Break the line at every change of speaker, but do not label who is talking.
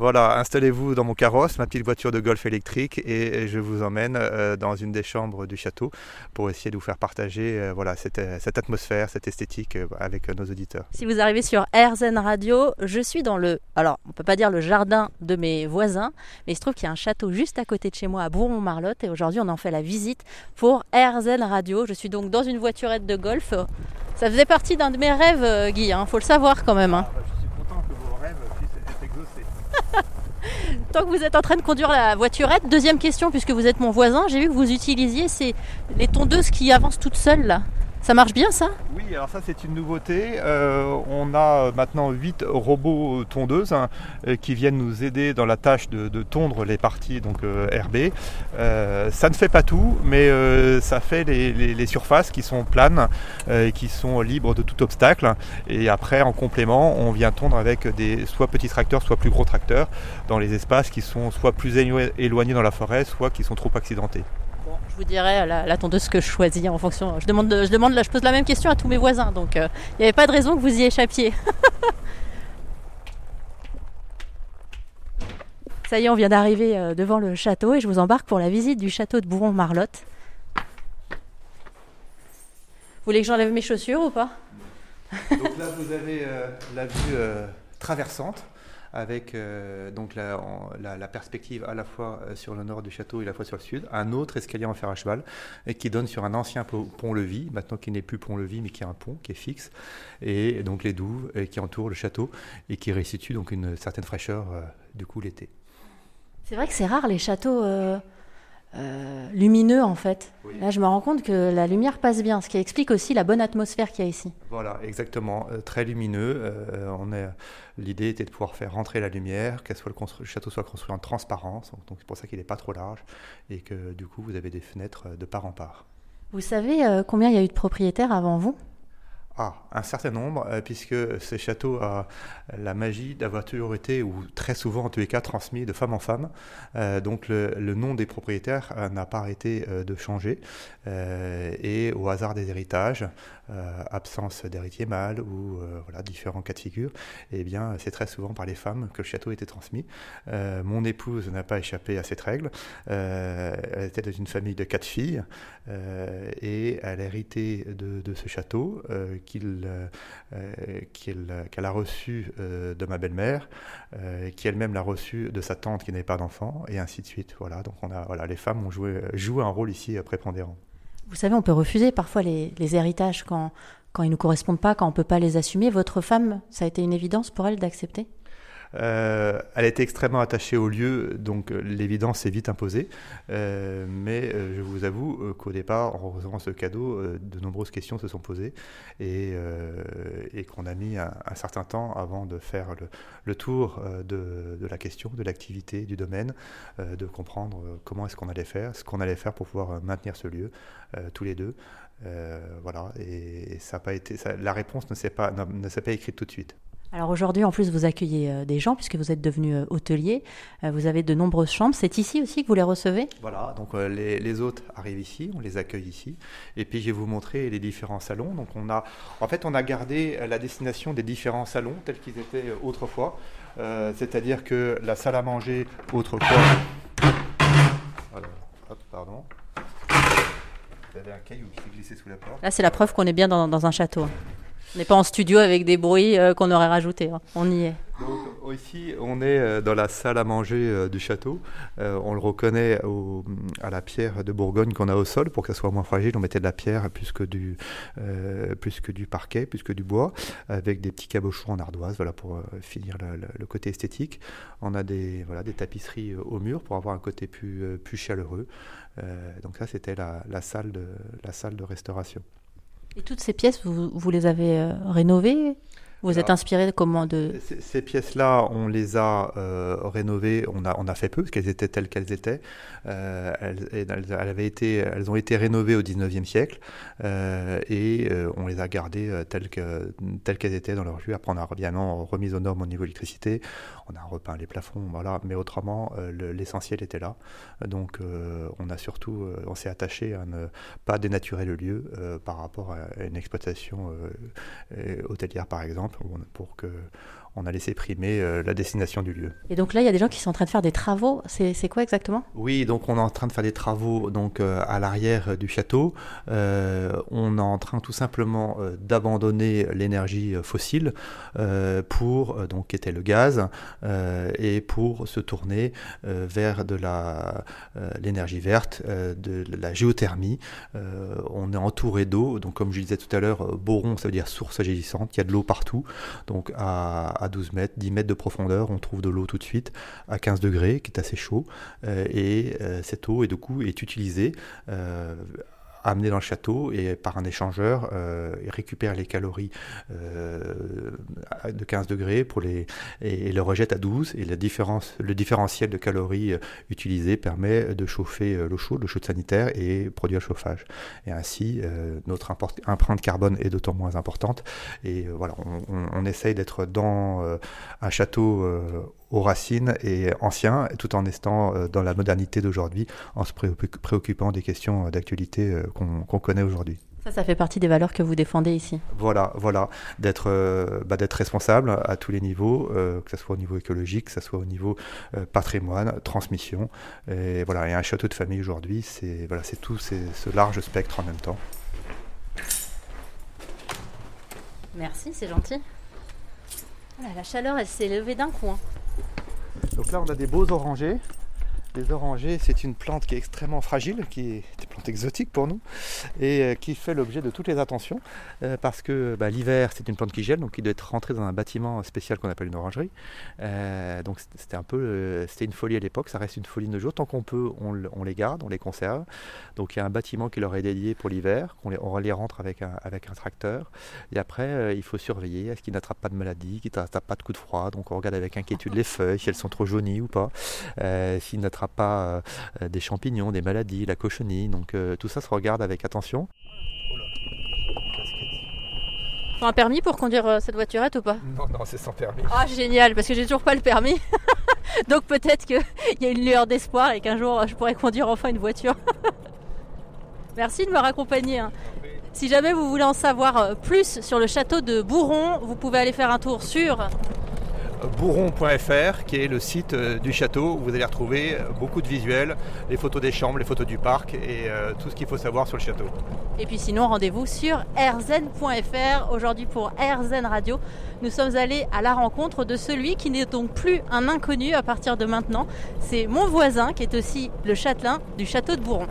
Voilà, installez-vous dans mon carrosse, ma petite voiture de golf électrique, et je vous emmène euh, dans une des chambres du château pour essayer de vous faire partager euh, voilà, cette, atmosphère, cette esthétique avec nos auditeurs.
Si vous arrivez sur RZN Radio, je suis dans le, alors on peut pas dire le jardin de mes voisins, mais il se trouve qu'il y a un château juste à côté de chez moi à Bourg-Montmarlotte, et aujourd'hui on en fait la visite pour RZN Radio. Je suis donc dans une voiturette de golf. Ça faisait partie d'un de mes rêves, Guy, il hein, faut le savoir quand même. Hein.
Ah, bah,
Tant que vous êtes en train de conduire la voiturette, deuxième question, puisque vous êtes mon voisin, j'ai vu que vous utilisiez ces, les tondeuses qui avancent toutes seules là. Ça marche bien ça?
Oui, alors ça c'est une nouveauté. Euh, on a maintenant 8 robots tondeuses hein, euh, qui viennent nous aider dans la tâche de, tondre les parties donc euh, RB. ça ne fait pas tout, mais ça fait les, surfaces qui sont planes et qui sont libres de tout obstacle. Et après, en complément, on vient tondre avec des soit petits tracteurs, soit plus gros tracteurs dans les espaces qui sont soit plus éloignés dans la forêt, soit qui sont trop accidentés
vous dirais la, la, tondeuse que je choisis en fonction. Je demande, je demande, je pose la même question à tous mes voisins, donc euh, il n'y avait pas de raison que vous y échappiez. Ça y est, on vient d'arriver euh, devant le château et je vous embarque pour la visite du château de Bouron-Marlotte. Vous voulez que j'enlève mes chaussures ou pas?
Donc là, vous avez euh, la vue traversante avec euh, donc la, perspective à la fois euh, sur le nord du château et à la fois sur le sud, un autre escalier en fer à cheval et qui donne sur un ancien pont-levis, maintenant qui n'est plus pont-levis mais qui est un pont qui est fixe, et donc les douves euh, qui entourent le château et qui restituent donc une certaine fraîcheur du coup l'été.
C'est vrai que c'est rare les châteaux euh, lumineux en fait. Là, je me rends compte que la lumière passe bien, ce qui explique aussi la bonne atmosphère qu'il y a ici.
Voilà, exactement, euh, très lumineux. Euh, on est, l'idée était de pouvoir faire rentrer la lumière, que soit le, château soit construit en transparence, donc c'est pour ça qu'il n'est pas trop large et que du coup vous avez des fenêtres de part en part.
Vous savez combien il y a eu de propriétaires avant vous?
Ah, un certain nombre, euh, puisque ces châteaux a la magie d'avoir toujours été, ou très souvent en tous les cas, transmis de femme en femme. Euh, donc le, nom des propriétaires euh, n'a pas arrêté de changer. et au hasard des héritages, absence d'héritier mâle ou voilà, différents cas de figure, eh bien c'est très souvent par les femmes que le château était transmis. mon épouse n'a pas échappé à cette règle. elle était dans une famille de quatre filles et elle a hérité de, de ce château euh, euh, qu'elle a reçu euh, de ma belle-mère, qui elle-même l'a reçu de sa tante qui n'avait pas d'enfant, et ainsi de suite. Voilà, donc on a, voilà, les femmes ont joué, un rôle ici prépondérant.
Vous savez, on peut refuser parfois les, les héritages quand, quand ils ne nous correspondent pas, quand on ne peut pas les assumer. Votre femme, ça a été une évidence pour elle d'accepter?
Euh, elle était extrêmement attachée au lieu, donc euh, l'évidence s'est vite imposée. Euh, mais je vous avoue qu'au départ, en recevant ce cadeau, de nombreuses questions se sont posées et, qu'on a mis un, certain temps avant de faire le, tour de, la question, de l'activité, du domaine, de comprendre comment est-ce qu'on allait faire, ce qu'on allait faire pour pouvoir maintenir ce lieu tous les deux. voilà, et, ça a pas été, la réponse ne s'est pas, ne s'est pas écrite tout de suite.
Alors aujourd'hui, en plus, vous accueillez euh, des gens puisque vous êtes devenu euh, hôtelier. Euh, vous avez de nombreuses chambres. C'est ici aussi que vous les recevez?
Voilà, donc les, hôtes arrivent ici, on les accueille ici. Et puis je vais vous montrer les différents salons. Donc on a, en fait, on a gardé la destination des différents salons tels qu'ils étaient autrefois. C'est-à-dire que la salle à manger autrefois. Voilà, hop, pardon.
Vous avez un caillou qui s'est glissé sous la porte. Là, c'est la preuve qu'on est bien dans, dans un château. On n'est pas en studio avec des bruits euh, qu'on aurait rajoutés. Hein. On y est.
Donc, ici, on est euh, dans la salle à manger euh, du château. on le reconnaît à la pierre de Bourgogne qu'on a au sol pour qu'elle soit moins fragile. On mettait de la pierre plus que du, plus que du parquet, plus que du bois, avec des petits cabochons en ardoise, voilà, pour finir le, côté esthétique. On a des, voilà, des tapisseries au mur pour avoir un côté plus, plus chaleureux. donc ça, c'était la, la, salle de, la salle de restauration.
Et toutes ces pièces, vous, vous les avez euh, rénovées? Vous êtes inspiré comment de
Ces, pièces-là, on les a euh, rénovées, on a, on a fait peu, parce qu'elles étaient telles qu'elles étaient. Euh, elles, elles, avaient été, elles ont été rénovées au 19e siècle, euh, et on les a gardées telles qu'elles telles qu'elles étaient dans leur vue. Après, on a bien remis aux normes au niveau électricité, on a repeint les plafonds, voilà. Mais autrement, l'essentiel était là. Donc, on a surtout, on s'est attaché à ne pas dénaturer le lieu par rapport à une exploitation hôtelière, par exemple pour que on a laissé primer euh, la destination du lieu.
Et donc là, il y a des gens qui sont en train de faire des travaux. C'est quoi exactement?
Oui, donc on est en train de faire des travaux donc euh, à l'arrière du château. Euh, on est en train tout simplement d'abandonner l'énergie fossile pour donc qui était le gaz et pour se tourner vers de la l'énergie verte, de la géothermie. on est entouré d'eau, donc comme je disais tout à l'heure, boron, ça veut dire source agissante. Il y a de l'eau partout, donc à à 12 mètres, 10 mètres de profondeur, on trouve de l'eau tout de suite à 15 degrés, qui est assez chaud. Euh, et euh, cette eau, et du coup, est utilisée euh, amené dans le château et par un échangeur, euh, il récupère les calories euh, de 15 degrés pour les, et, le rejette à 12. Et la différence, le différentiel de calories euh, utilisé permet de chauffer l'eau chaude, l'eau chaude sanitaire et produire le chauffage. Et ainsi, notre empreinte carbone est d'autant moins importante. Et voilà, on, on essaye d'être dans un château aux racines et anciens, tout en restant euh, dans la modernité d'aujourd'hui, en se préoccupant des questions d'actualité euh, qu'on connaît aujourd'hui.
Ça, ça fait partie des valeurs que vous défendez ici.
Voilà, voilà, d'être euh, bah, responsable à tous les niveaux, que ce soit au niveau écologique, que ce soit au niveau patrimoine, transmission. Et voilà, et un château de famille aujourd'hui, c'est voilà, tout ce large spectre en même temps.
Merci, c'est gentil. la chaleur, elle s'est levée d'un coup. Hein.
Donc là, on a des beaux orangers. Les orangers, c'est une plante qui est extrêmement fragile, qui une plante exotique pour nous, et euh, qui fait l'objet de toutes les attentions, euh, parce que bah, l'hiver, c'est une plante qui gèle, donc qui doit être rentrée dans un bâtiment spécial qu'on appelle une orangerie. Euh, donc c'était un peu, c'était une folie à l'époque, ça reste une folie de nos jours. Tant qu'on peut, on, les garde, on les conserve. Donc il y a un bâtiment qui leur est dédié pour l'hiver, on les, on les rentre avec un, avec un tracteur, et après, il faut surveiller à ce qu'ils n'attrapent pas de maladie, qu'ils n'attrapent pas de coups de froid. Donc on regarde avec inquiétude les feuilles, si elles sont trop jaunies ou pas, s'ils n'attrapent pas des champignons, des maladies, la cochenille. Donc euh, tout ça se regarde avec attention.
Faut un permis pour conduire euh, cette voiturette ou pas?
Non, non, c'est sans permis.
Ah, génial, parce que j'ai toujours pas le permis. Donc peut-être qu'il y a une lueur d'espoir et qu'un jour je pourrais conduire enfin une voiture. Merci de me raccompagner. Hein. Si jamais vous voulez en savoir plus sur le château de Bourron, vous pouvez aller faire un tour sur
bourron.fr qui est le site euh, du château où vous allez retrouver euh, beaucoup de visuels, les photos des chambres, les photos du parc et euh, tout ce qu'il faut savoir sur le château.
Et puis sinon rendez-vous sur rzen.fr. Aujourd'hui pour RZN Radio, nous sommes allés à la rencontre de celui qui n'est donc plus un inconnu à partir de maintenant. C'est mon voisin qui est aussi le châtelain du château de Bourron.